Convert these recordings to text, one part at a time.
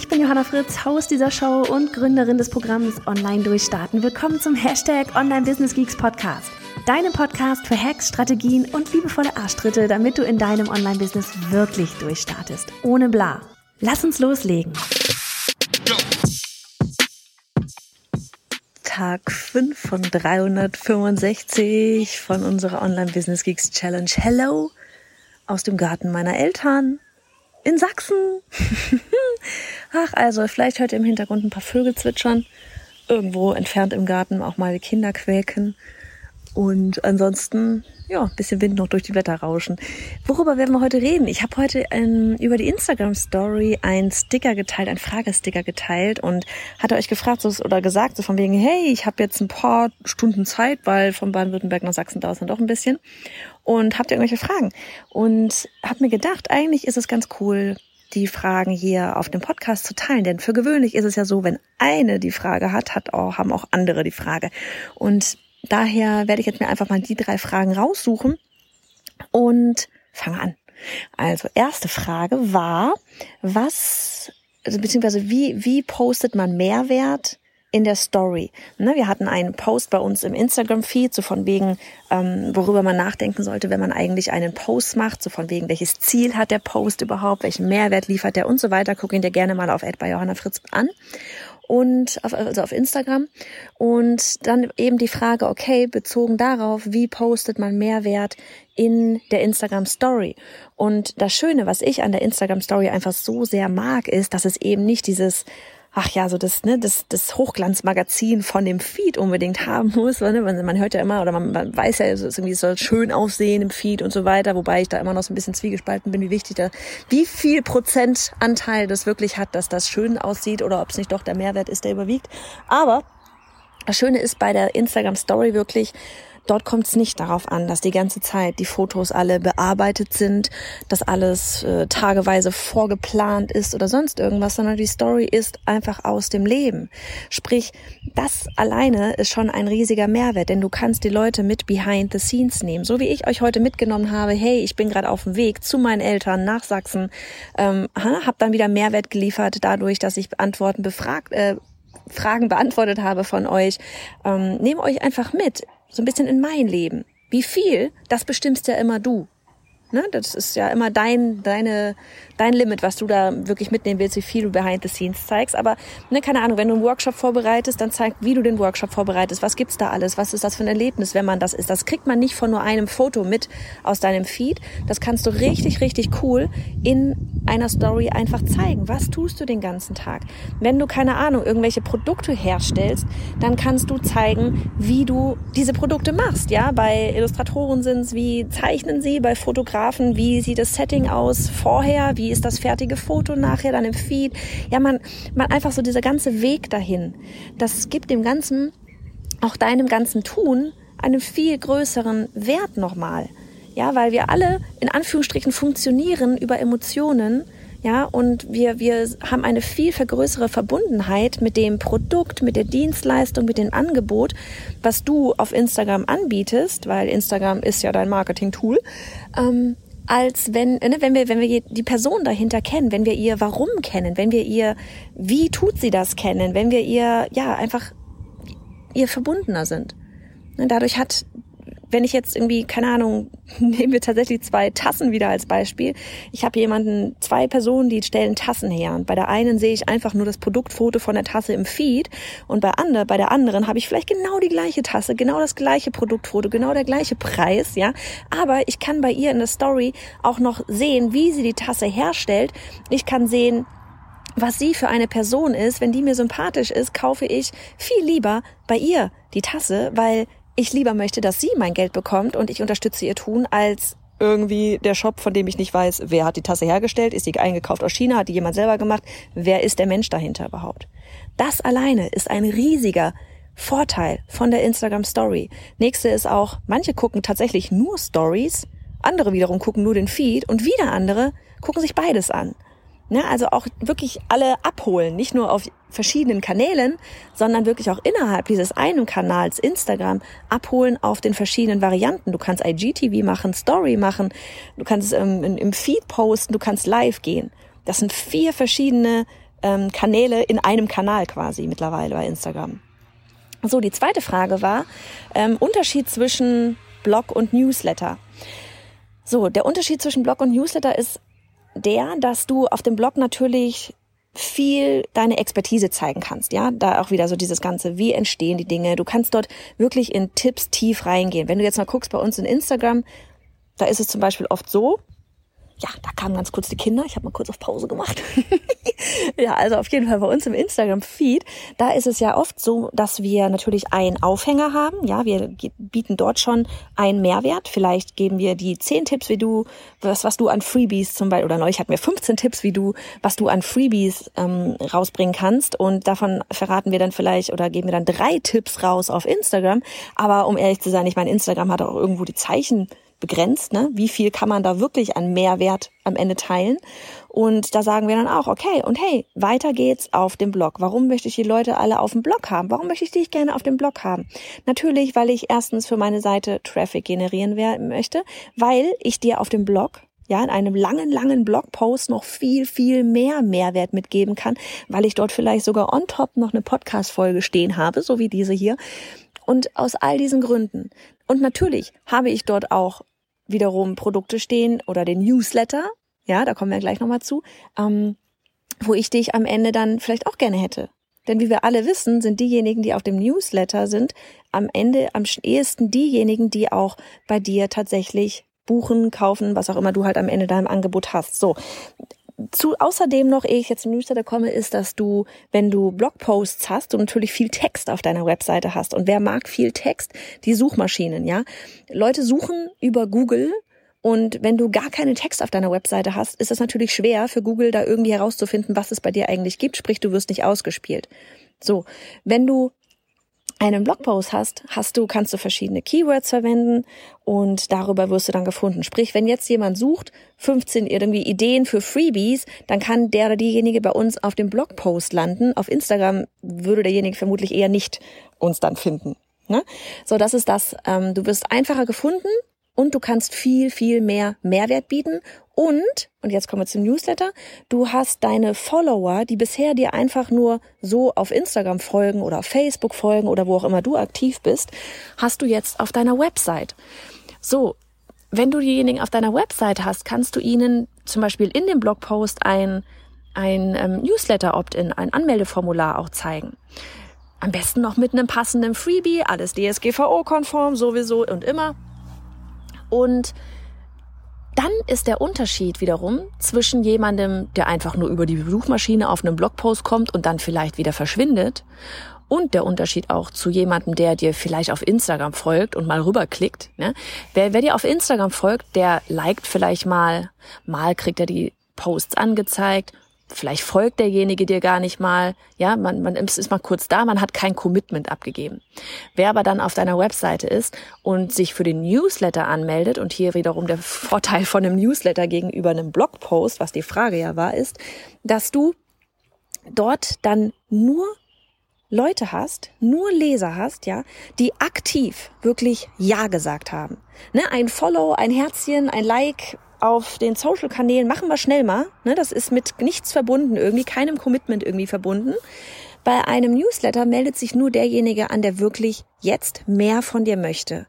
Ich bin Johanna Fritz, Haus dieser Show und Gründerin des Programms Online Durchstarten. Willkommen zum Hashtag Online Business Geeks Podcast. Deinem Podcast für Hacks, Strategien und liebevolle Arschtritte, damit du in deinem Online-Business wirklich durchstartest. Ohne bla. Lass uns loslegen. Tag 5 von 365 von unserer Online Business Geeks Challenge. Hello aus dem Garten meiner Eltern in Sachsen. Ach, also, vielleicht hört ihr im Hintergrund ein paar Vögel zwitschern. Irgendwo entfernt im Garten auch mal Kinder quäken. Und ansonsten, ja, bisschen Wind noch durch die Wetter rauschen. Worüber werden wir heute reden? Ich habe heute ähm, über die Instagram Story ein Sticker geteilt, ein Fragesticker geteilt und hatte euch gefragt so, oder gesagt, so von wegen, hey, ich habe jetzt ein paar Stunden Zeit, weil von Baden-Württemberg nach Sachsen dauert es dann doch ein bisschen. Und habt ihr irgendwelche Fragen? Und hab mir gedacht, eigentlich ist es ganz cool, die Fragen hier auf dem Podcast zu teilen. Denn für gewöhnlich ist es ja so, wenn eine die Frage hat, hat auch, haben auch andere die Frage. Und daher werde ich jetzt mir einfach mal die drei Fragen raussuchen und fange an. Also erste Frage war, was, also beziehungsweise wie, wie postet man Mehrwert in der Story. Ne, wir hatten einen Post bei uns im Instagram-Feed, so von wegen, ähm, worüber man nachdenken sollte, wenn man eigentlich einen Post macht, so von wegen, welches Ziel hat der Post überhaupt, welchen Mehrwert liefert der und so weiter. Guck ihn dir gerne mal auf bei Johanna Fritz an und auf, also auf Instagram. Und dann eben die Frage, okay, bezogen darauf, wie postet man Mehrwert in der Instagram Story? Und das Schöne, was ich an der Instagram Story einfach so sehr mag, ist, dass es eben nicht dieses ach ja, so das, ne, das, das Hochglanzmagazin von dem Feed unbedingt haben muss. Ne? Man hört ja immer, oder man, man weiß ja, es, irgendwie, soll schön aussehen im Feed und so weiter, wobei ich da immer noch so ein bisschen zwiegespalten bin, wie wichtig da, wie viel Prozentanteil das wirklich hat, dass das schön aussieht oder ob es nicht doch der Mehrwert ist, der überwiegt. Aber das Schöne ist bei der Instagram Story wirklich, Dort kommt es nicht darauf an, dass die ganze Zeit die Fotos alle bearbeitet sind, dass alles äh, tageweise vorgeplant ist oder sonst irgendwas, sondern die Story ist einfach aus dem Leben. Sprich, das alleine ist schon ein riesiger Mehrwert, denn du kannst die Leute mit behind the scenes nehmen. So wie ich euch heute mitgenommen habe, hey, ich bin gerade auf dem Weg zu meinen Eltern nach Sachsen, ähm, habe dann wieder Mehrwert geliefert dadurch, dass ich Antworten befragt, äh, Fragen beantwortet habe von euch. Ähm, nehmt euch einfach mit so ein bisschen in mein Leben. Wie viel, das bestimmst ja immer du. Ne? Das ist ja immer dein, deine, dein Limit, was du da wirklich mitnehmen willst, wie viel du behind the scenes zeigst. Aber ne, keine Ahnung, wenn du einen Workshop vorbereitest, dann zeig, wie du den Workshop vorbereitest. Was gibt's da alles? Was ist das für ein Erlebnis, wenn man das ist? Das kriegt man nicht von nur einem Foto mit aus deinem Feed. Das kannst du richtig, richtig cool in einer Story einfach zeigen. Was tust du den ganzen Tag? Wenn du keine Ahnung, irgendwelche Produkte herstellst, dann kannst du zeigen, wie du diese Produkte machst. Ja, bei Illustratoren sind's, wie zeichnen sie, bei Fotografen, wie sieht das Setting aus vorher, wie ist das fertige Foto nachher dann im Feed. Ja, man, man einfach so dieser ganze Weg dahin. Das gibt dem Ganzen, auch deinem ganzen Tun, einen viel größeren Wert nochmal. Ja, weil wir alle in Anführungsstrichen funktionieren über Emotionen. Ja, und wir, wir haben eine viel größere Verbundenheit mit dem Produkt, mit der Dienstleistung, mit dem Angebot, was du auf Instagram anbietest, weil Instagram ist ja dein Marketing-Tool ähm, als wenn, ne, wenn wir, wenn wir die Person dahinter kennen, wenn wir ihr Warum kennen, wenn wir ihr, wie tut sie das kennen, wenn wir ihr, ja, einfach ihr verbundener sind. Ne, dadurch hat wenn ich jetzt irgendwie, keine Ahnung, nehmen wir tatsächlich zwei Tassen wieder als Beispiel. Ich habe jemanden, zwei Personen, die stellen Tassen her. Und bei der einen sehe ich einfach nur das Produktfoto von der Tasse im Feed und bei, andere, bei der anderen habe ich vielleicht genau die gleiche Tasse, genau das gleiche Produktfoto, genau der gleiche Preis, ja. Aber ich kann bei ihr in der Story auch noch sehen, wie sie die Tasse herstellt. Ich kann sehen, was sie für eine Person ist. Wenn die mir sympathisch ist, kaufe ich viel lieber bei ihr die Tasse, weil ich lieber möchte, dass sie mein Geld bekommt und ich unterstütze ihr Tun, als irgendwie der Shop, von dem ich nicht weiß, wer hat die Tasse hergestellt, ist die eingekauft aus China, hat die jemand selber gemacht, wer ist der Mensch dahinter überhaupt? Das alleine ist ein riesiger Vorteil von der Instagram Story. Nächste ist auch, manche gucken tatsächlich nur Stories, andere wiederum gucken nur den Feed und wieder andere gucken sich beides an. Ne, also auch wirklich alle abholen, nicht nur auf verschiedenen Kanälen, sondern wirklich auch innerhalb dieses einen Kanals Instagram abholen auf den verschiedenen Varianten. Du kannst IGTV machen, Story machen, du kannst ähm, im Feed posten, du kannst live gehen. Das sind vier verschiedene ähm, Kanäle in einem Kanal quasi mittlerweile bei Instagram. So, die zweite Frage war ähm, Unterschied zwischen Blog und Newsletter. So, der Unterschied zwischen Blog und Newsletter ist der, dass du auf dem Blog natürlich viel deine Expertise zeigen kannst, ja, da auch wieder so dieses ganze, wie entstehen die Dinge. Du kannst dort wirklich in Tipps tief reingehen. Wenn du jetzt mal guckst bei uns in Instagram, da ist es zum Beispiel oft so, ja, da kamen ganz kurz die Kinder. Ich habe mal kurz auf Pause gemacht. ja, also auf jeden Fall bei uns im Instagram-Feed, da ist es ja oft so, dass wir natürlich einen Aufhänger haben. Ja, wir bieten dort schon einen Mehrwert. Vielleicht geben wir die zehn Tipps, wie du, was, was du an Freebies zum Beispiel, oder neulich hatten wir 15 Tipps, wie du, was du an Freebies ähm, rausbringen kannst. Und davon verraten wir dann vielleicht oder geben wir dann drei Tipps raus auf Instagram. Aber um ehrlich zu sein, ich meine, Instagram hat auch irgendwo die Zeichen begrenzt. Ne? Wie viel kann man da wirklich an Mehrwert am Ende teilen? Und da sagen wir dann auch, okay, und hey, weiter geht's auf dem Blog. Warum möchte ich die Leute alle auf dem Blog haben? Warum möchte ich dich gerne auf dem Blog haben? Natürlich, weil ich erstens für meine Seite Traffic generieren möchte, weil ich dir auf dem Blog ja, in einem langen, langen Blogpost noch viel, viel mehr Mehrwert mitgeben kann, weil ich dort vielleicht sogar on top noch eine Podcast-Folge stehen habe, so wie diese hier. Und aus all diesen Gründen. Und natürlich habe ich dort auch wiederum Produkte stehen oder den Newsletter, ja, da kommen wir gleich nochmal zu, ähm, wo ich dich am Ende dann vielleicht auch gerne hätte. Denn wie wir alle wissen, sind diejenigen, die auf dem Newsletter sind, am Ende am ehesten diejenigen, die auch bei dir tatsächlich buchen, kaufen, was auch immer du halt am Ende deinem Angebot hast. So, zu, außerdem noch, ehe ich jetzt zum Newsletter komme, ist, dass du, wenn du Blogposts hast, du natürlich viel Text auf deiner Webseite hast. Und wer mag viel Text? Die Suchmaschinen, ja. Leute suchen über Google und wenn du gar keinen Text auf deiner Webseite hast, ist es natürlich schwer für Google da irgendwie herauszufinden, was es bei dir eigentlich gibt. Sprich, du wirst nicht ausgespielt. So, wenn du einen Blogpost hast, hast du, kannst du verschiedene Keywords verwenden und darüber wirst du dann gefunden. Sprich, wenn jetzt jemand sucht, 15 irgendwie Ideen für Freebies, dann kann der oder diejenige bei uns auf dem Blogpost landen. Auf Instagram würde derjenige vermutlich eher nicht uns dann finden. Ne? So, das ist das. Ähm, du wirst einfacher gefunden und du kannst viel, viel mehr Mehrwert bieten. Und, und jetzt kommen wir zum Newsletter, du hast deine Follower, die bisher dir einfach nur so auf Instagram folgen oder auf Facebook folgen oder wo auch immer du aktiv bist, hast du jetzt auf deiner Website. So, wenn du diejenigen auf deiner Website hast, kannst du ihnen zum Beispiel in dem Blogpost ein, ein ähm, Newsletter-Opt-in, ein Anmeldeformular auch zeigen. Am besten noch mit einem passenden Freebie, alles DSGVO-konform sowieso und immer. Und dann ist der Unterschied wiederum zwischen jemandem, der einfach nur über die Suchmaschine auf einen Blogpost kommt und dann vielleicht wieder verschwindet und der Unterschied auch zu jemandem, der dir vielleicht auf Instagram folgt und mal rüberklickt. Ne? Wer, wer dir auf Instagram folgt, der liked vielleicht mal, mal kriegt er die Posts angezeigt vielleicht folgt derjenige dir gar nicht mal, ja, man, man ist mal kurz da, man hat kein Commitment abgegeben. Wer aber dann auf deiner Webseite ist und sich für den Newsletter anmeldet und hier wiederum der Vorteil von einem Newsletter gegenüber einem Blogpost, was die Frage ja war, ist, dass du dort dann nur Leute hast, nur Leser hast, ja, die aktiv wirklich Ja gesagt haben. Ne, ein Follow, ein Herzchen, ein Like, auf den Social-Kanälen machen wir schnell mal. Ne? Das ist mit nichts verbunden, irgendwie keinem Commitment irgendwie verbunden. Bei einem Newsletter meldet sich nur derjenige an, der wirklich jetzt mehr von dir möchte.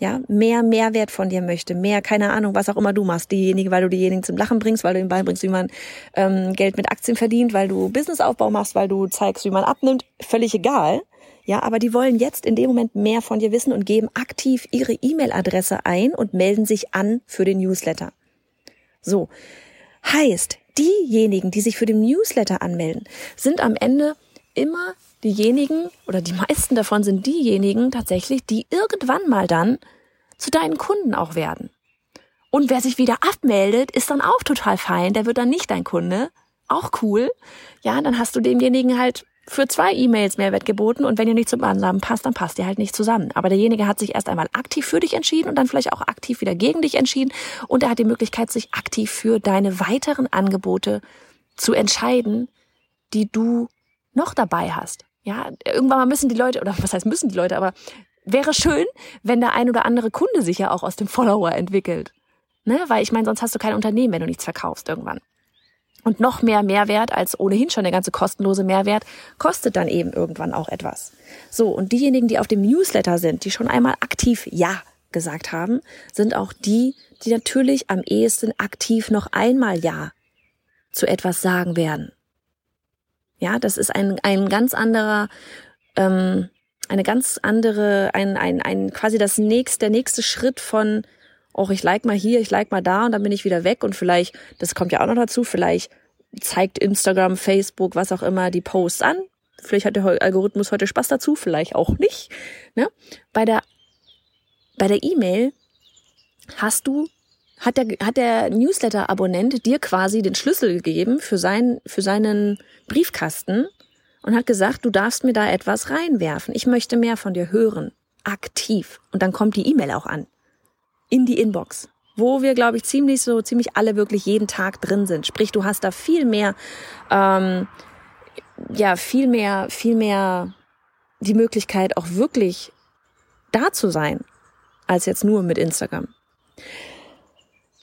Ja, mehr Mehrwert von dir möchte, mehr, keine Ahnung, was auch immer du machst. Diejenige, weil du diejenigen zum Lachen bringst, weil du ihm beibringst, wie man ähm, Geld mit Aktien verdient, weil du Businessaufbau machst, weil du zeigst, wie man abnimmt, völlig egal. Ja, aber die wollen jetzt in dem Moment mehr von dir wissen und geben aktiv ihre E-Mail-Adresse ein und melden sich an für den Newsletter. So. Heißt, diejenigen, die sich für den Newsletter anmelden, sind am Ende immer diejenigen oder die meisten davon sind diejenigen tatsächlich, die irgendwann mal dann zu deinen Kunden auch werden. Und wer sich wieder abmeldet, ist dann auch total fein, der wird dann nicht dein Kunde. Auch cool. Ja, dann hast du demjenigen halt für zwei E-Mails Mehrwert geboten und wenn ihr nicht zusammen passt, dann passt ihr halt nicht zusammen. Aber derjenige hat sich erst einmal aktiv für dich entschieden und dann vielleicht auch aktiv wieder gegen dich entschieden und er hat die Möglichkeit, sich aktiv für deine weiteren Angebote zu entscheiden, die du noch dabei hast. Ja, irgendwann mal müssen die Leute, oder was heißt müssen die Leute, aber wäre schön, wenn der ein oder andere Kunde sich ja auch aus dem Follower entwickelt. Ne? Weil ich meine, sonst hast du kein Unternehmen, wenn du nichts verkaufst irgendwann. Und noch mehr Mehrwert als ohnehin schon der ganze kostenlose Mehrwert kostet dann eben irgendwann auch etwas. So, und diejenigen, die auf dem Newsletter sind, die schon einmal aktiv Ja gesagt haben, sind auch die, die natürlich am ehesten aktiv noch einmal Ja zu etwas sagen werden. Ja, das ist ein, ein ganz anderer, ähm, eine ganz andere, ein, ein, ein quasi das nächste, der nächste Schritt von, oh, ich like mal hier, ich like mal da und dann bin ich wieder weg und vielleicht, das kommt ja auch noch dazu, vielleicht zeigt Instagram, Facebook, was auch immer, die Posts an. Vielleicht hat der Algorithmus heute Spaß dazu, vielleicht auch nicht. Ne? Bei der bei der E-Mail hast du hat der, hat der Newsletter-Abonnent dir quasi den Schlüssel gegeben für, sein, für seinen Briefkasten und hat gesagt, du darfst mir da etwas reinwerfen. Ich möchte mehr von dir hören. Aktiv. Und dann kommt die E-Mail auch an. In die Inbox. Wo wir, glaube ich, ziemlich so, ziemlich alle wirklich jeden Tag drin sind. Sprich, du hast da viel mehr, ähm, ja, viel mehr, viel mehr die Möglichkeit, auch wirklich da zu sein, als jetzt nur mit Instagram.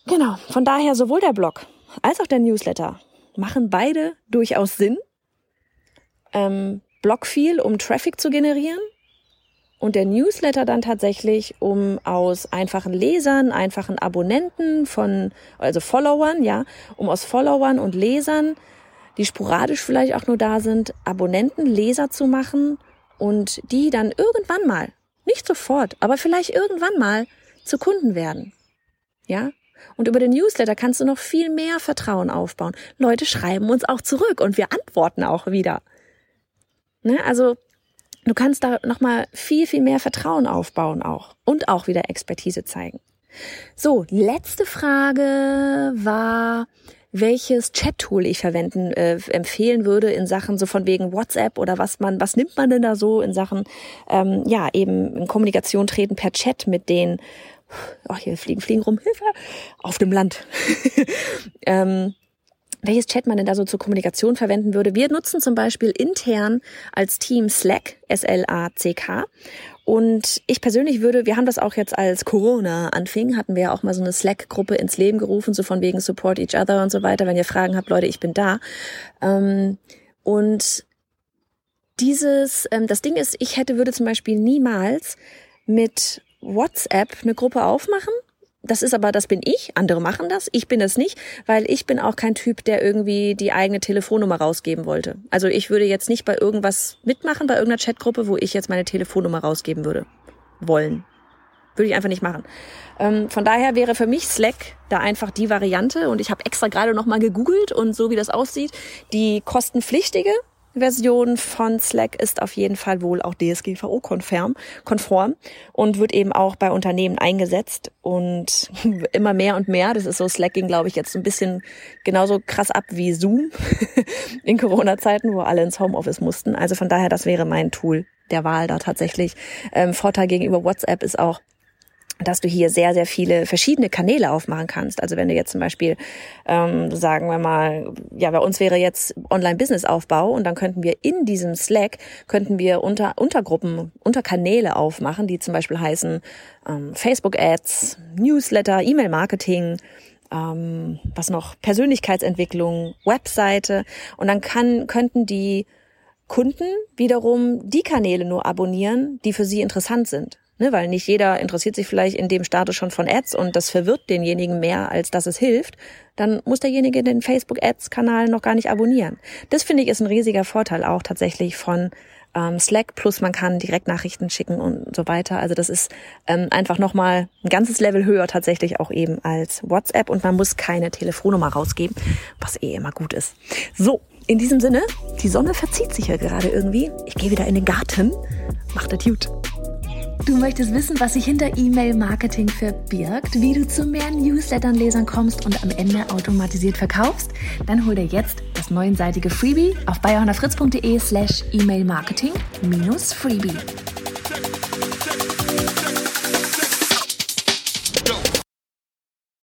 Genau, von daher sowohl der Blog als auch der Newsletter machen beide durchaus Sinn. Ähm, Blog viel, um Traffic zu generieren und der Newsletter dann tatsächlich, um aus einfachen Lesern, einfachen Abonnenten von, also Followern, ja, um aus Followern und Lesern, die sporadisch vielleicht auch nur da sind, Abonnenten, Leser zu machen und die dann irgendwann mal, nicht sofort, aber vielleicht irgendwann mal zu Kunden werden. Ja, und über den Newsletter kannst du noch viel mehr Vertrauen aufbauen. Leute schreiben uns auch zurück und wir antworten auch wieder. Ne? Also du kannst da nochmal viel, viel mehr Vertrauen aufbauen auch und auch wieder Expertise zeigen. So, letzte Frage war, welches Chat-Tool ich verwenden äh, empfehlen würde in Sachen so von wegen WhatsApp oder was man, was nimmt man denn da so in Sachen ähm, ja eben in Kommunikation treten per Chat mit den oh, hier fliegen Fliegen rum, Hilfe, auf dem Land. ähm, welches Chat man denn da so zur Kommunikation verwenden würde. Wir nutzen zum Beispiel intern als Team Slack, S-L-A-C-K. Und ich persönlich würde, wir haben das auch jetzt als Corona anfing, hatten wir ja auch mal so eine Slack-Gruppe ins Leben gerufen, so von wegen Support each other und so weiter. Wenn ihr Fragen habt, Leute, ich bin da. Ähm, und dieses, ähm, das Ding ist, ich hätte, würde zum Beispiel niemals mit WhatsApp eine Gruppe aufmachen. Das ist aber, das bin ich. Andere machen das. Ich bin es nicht, weil ich bin auch kein Typ, der irgendwie die eigene Telefonnummer rausgeben wollte. Also ich würde jetzt nicht bei irgendwas mitmachen, bei irgendeiner Chatgruppe, wo ich jetzt meine Telefonnummer rausgeben würde. Wollen. Würde ich einfach nicht machen. Ähm, von daher wäre für mich Slack da einfach die Variante. Und ich habe extra gerade nochmal gegoogelt und so wie das aussieht, die kostenpflichtige Version von Slack ist auf jeden Fall wohl auch DSGVO-konform konform und wird eben auch bei Unternehmen eingesetzt und immer mehr und mehr. Das ist so Slacking, glaube ich, jetzt ein bisschen genauso krass ab wie Zoom in Corona-Zeiten, wo alle ins Homeoffice mussten. Also von daher, das wäre mein Tool der Wahl da tatsächlich. Ähm, Vorteil gegenüber WhatsApp ist auch, dass du hier sehr, sehr viele verschiedene Kanäle aufmachen kannst. Also wenn du jetzt zum Beispiel, ähm, sagen wir mal, ja, bei uns wäre jetzt Online-Business-Aufbau und dann könnten wir in diesem Slack, könnten wir unter Untergruppen, Unterkanäle aufmachen, die zum Beispiel heißen ähm, Facebook-Ads, Newsletter, E-Mail-Marketing, ähm, was noch, Persönlichkeitsentwicklung, Webseite und dann kann, könnten die Kunden wiederum die Kanäle nur abonnieren, die für sie interessant sind. Ne, weil nicht jeder interessiert sich vielleicht in dem Status schon von Ads und das verwirrt denjenigen mehr, als dass es hilft, dann muss derjenige den Facebook-Ads-Kanal noch gar nicht abonnieren. Das finde ich ist ein riesiger Vorteil auch tatsächlich von ähm, Slack, plus man kann Direktnachrichten schicken und so weiter. Also das ist ähm, einfach nochmal ein ganzes Level höher tatsächlich auch eben als WhatsApp und man muss keine Telefonnummer rausgeben, was eh immer gut ist. So, in diesem Sinne, die Sonne verzieht sich ja gerade irgendwie. Ich gehe wieder in den Garten. Macht das gut. Du möchtest wissen, was sich hinter E-Mail-Marketing verbirgt, wie du zu mehr Newslettern-Lesern kommst und am Ende automatisiert verkaufst? Dann hol dir jetzt das neunseitige Freebie auf bayerhonnerfritz.de slash E-Mail-Marketing minus Freebie.